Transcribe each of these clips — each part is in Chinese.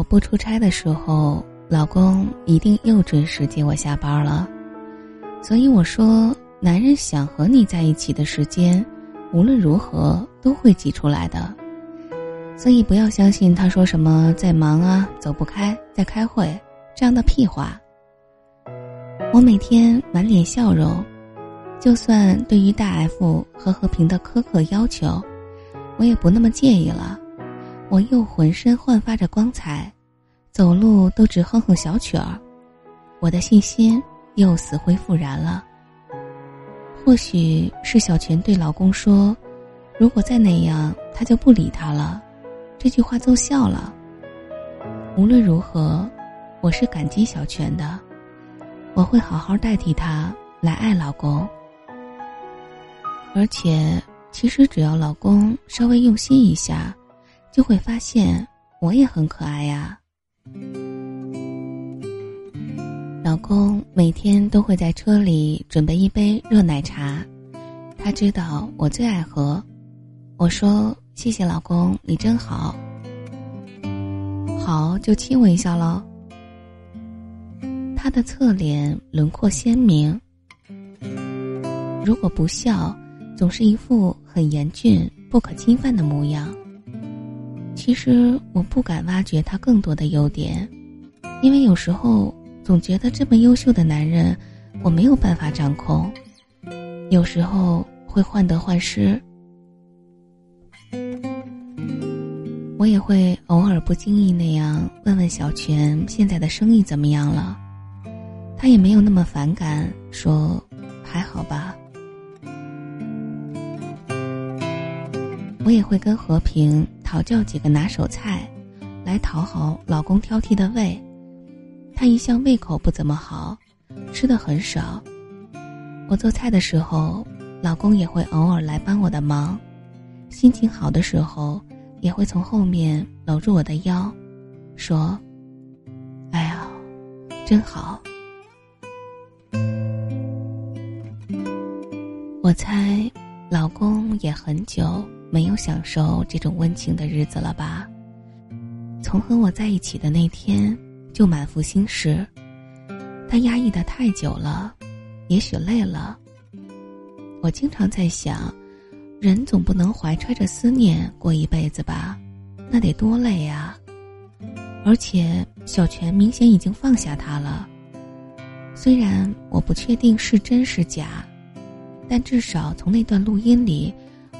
我不出差的时候，老公一定又准时接我下班了。所以我说，男人想和你在一起的时间，无论如何都会挤出来的。所以不要相信他说什么在忙啊、走不开、在开会这样的屁话。我每天满脸笑容，就算对于大 F 和和平的苛刻要求，我也不那么介意了。我又浑身焕发着光彩，走路都直哼哼小曲儿，我的信心又死灰复燃了。或许是小泉对老公说：“如果再那样，他就不理他了。”这句话奏效了。无论如何，我是感激小泉的，我会好好代替他来爱老公。而且，其实只要老公稍微用心一下，就会发现我也很可爱呀。老公每天都会在车里准备一杯热奶茶，他知道我最爱喝。我说。谢谢老公，你真好。好，就亲我一下喽。他的侧脸轮廓鲜明，如果不笑，总是一副很严峻、不可侵犯的模样。其实我不敢挖掘他更多的优点，因为有时候总觉得这么优秀的男人，我没有办法掌控，有时候会患得患失。我也会偶尔不经意那样问问小泉现在的生意怎么样了，他也没有那么反感，说还好吧。我也会跟和平讨教几个拿手菜，来讨好老公挑剔的胃。他一向胃口不怎么好，吃的很少。我做菜的时候，老公也会偶尔来帮我的忙。心情好的时候。也会从后面搂住我的腰，说：“哎呀，真好。”我猜，老公也很久没有享受这种温情的日子了吧？从和我在一起的那天就满腹心事，他压抑的太久了，也许累了。我经常在想。人总不能怀揣着思念过一辈子吧，那得多累呀！而且小泉明显已经放下他了。虽然我不确定是真是假，但至少从那段录音里，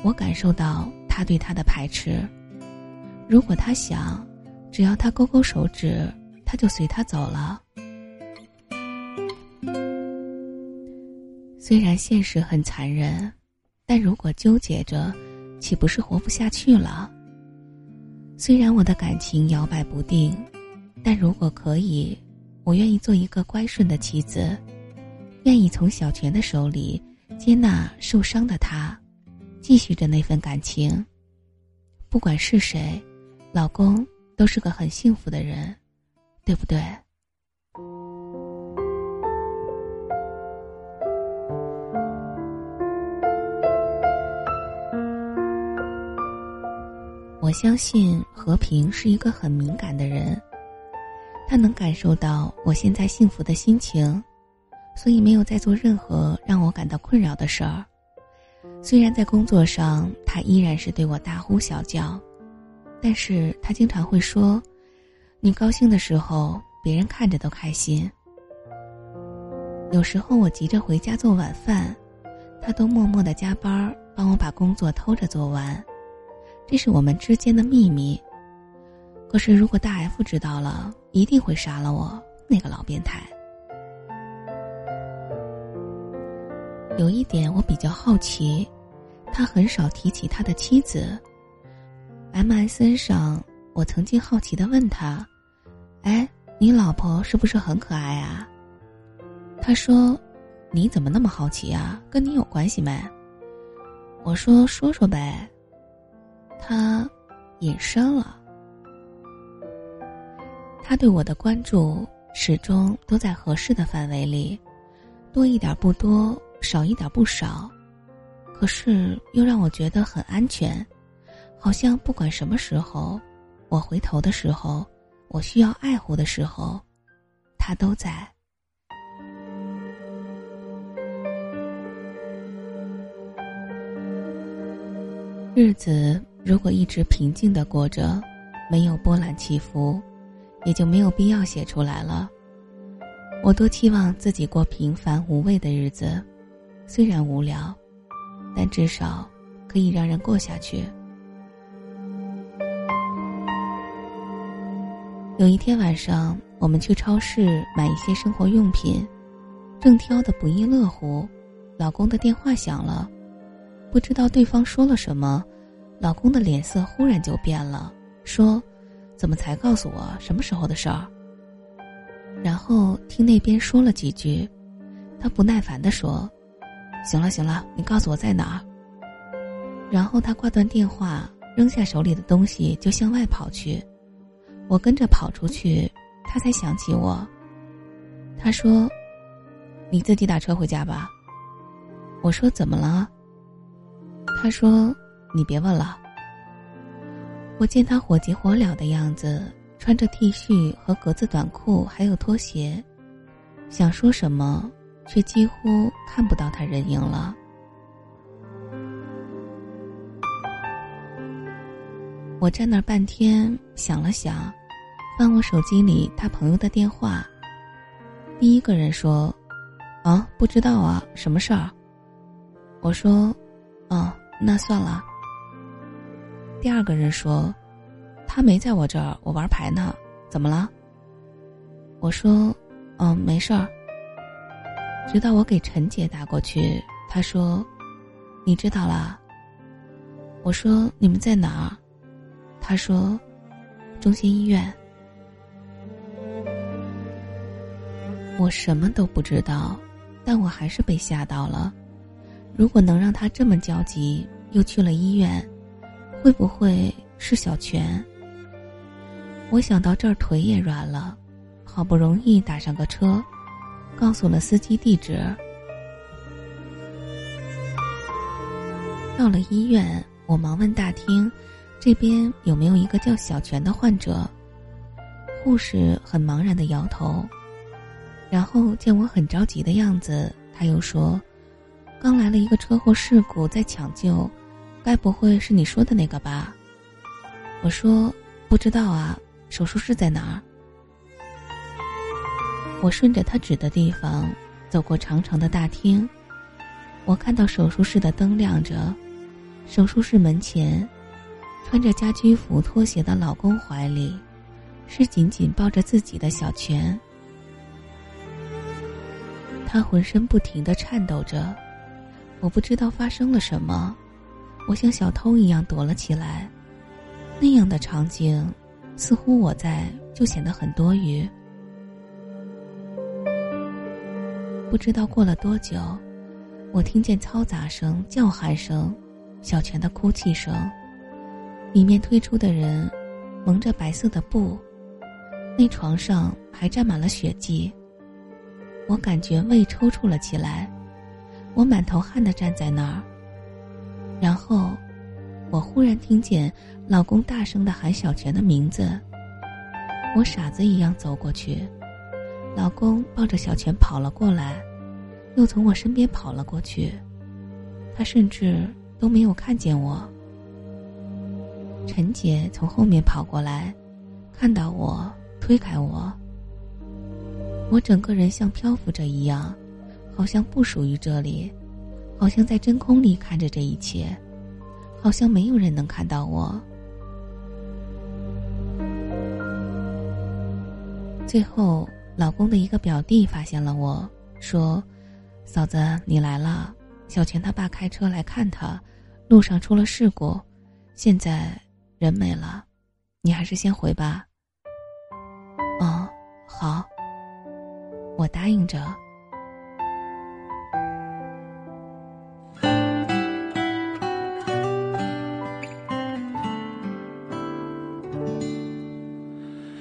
我感受到他对他的排斥。如果他想，只要他勾勾手指，他就随他走了。虽然现实很残忍。但如果纠结着，岂不是活不下去了？虽然我的感情摇摆不定，但如果可以，我愿意做一个乖顺的妻子，愿意从小泉的手里接纳受伤的他，继续着那份感情。不管是谁，老公都是个很幸福的人，对不对？我相信和平是一个很敏感的人，他能感受到我现在幸福的心情，所以没有再做任何让我感到困扰的事儿。虽然在工作上他依然是对我大呼小叫，但是他经常会说：“你高兴的时候，别人看着都开心。”有时候我急着回家做晚饭，他都默默的加班帮我把工作偷着做完。这是我们之间的秘密。可是，如果大 F 知道了，一定会杀了我。那个老变态。有一点我比较好奇，他很少提起他的妻子。MSN 上，我曾经好奇的问他：“哎，你老婆是不是很可爱啊？”他说：“你怎么那么好奇啊？跟你有关系没？”我说：“说说呗。”他隐身了。他对我的关注始终都在合适的范围里，多一点不多，少一点不少，可是又让我觉得很安全，好像不管什么时候，我回头的时候，我需要爱护的时候，他都在。日子如果一直平静的过着，没有波澜起伏，也就没有必要写出来了。我多期望自己过平凡无味的日子，虽然无聊，但至少可以让人过下去。有一天晚上，我们去超市买一些生活用品，正挑得不亦乐乎，老公的电话响了，不知道对方说了什么，老公的脸色忽然就变了，说：“怎么才告诉我什么时候的事儿？”然后听那边说了几句，他不耐烦地说：“行了行了，你告诉我在哪儿。”然后他挂断电话，扔下手里的东西就向外跑去。我跟着跑出去，他才想起我。他说：“你自己打车回家吧。”我说：“怎么了？”他说：“你别问了。”我见他火急火燎的样子。穿着 T 恤和格子短裤，还有拖鞋，想说什么，却几乎看不到他人影了。我站那半天，想了想，翻我手机里他朋友的电话。第一个人说：“啊，不知道啊，什么事儿？”我说：“哦，那算了。”第二个人说。他没在我这儿，我玩牌呢，怎么了？我说，嗯，没事儿。直到我给陈姐打过去，她说，你知道了。我说你们在哪儿？她说，中心医院。我什么都不知道，但我还是被吓到了。如果能让他这么焦急，又去了医院，会不会是小泉？我想到这儿，腿也软了，好不容易打上个车，告诉了司机地址。到了医院，我忙问大厅，这边有没有一个叫小泉的患者？护士很茫然的摇头，然后见我很着急的样子，他又说：“刚来了一个车祸事故，在抢救，该不会是你说的那个吧？”我说：“不知道啊。”手术室在哪儿？我顺着他指的地方走过长长的大厅，我看到手术室的灯亮着，手术室门前，穿着家居服、拖鞋的老公怀里，是紧紧抱着自己的小泉。他浑身不停的颤抖着，我不知道发生了什么，我像小偷一样躲了起来。那样的场景。似乎我在，就显得很多余。不知道过了多久，我听见嘈杂声、叫喊声，小泉的哭泣声。里面推出的人，蒙着白色的布，那床上还沾满了血迹。我感觉胃抽搐了起来，我满头汗的站在那儿，然后。我忽然听见老公大声的喊小泉的名字。我傻子一样走过去，老公抱着小泉跑了过来，又从我身边跑了过去。他甚至都没有看见我。陈姐从后面跑过来，看到我推开我。我整个人像漂浮着一样，好像不属于这里，好像在真空里看着这一切。好像没有人能看到我。最后，老公的一个表弟发现了我，说：“嫂子，你来了。小泉他爸开车来看他，路上出了事故，现在人没了，你还是先回吧。”哦，好。我答应着。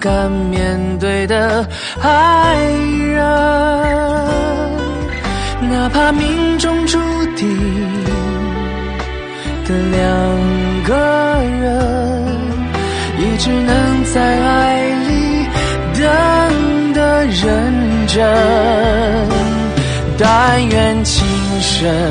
敢面对的爱人，哪怕命中注定的两个人，也只能在爱里等的认真。但愿情深，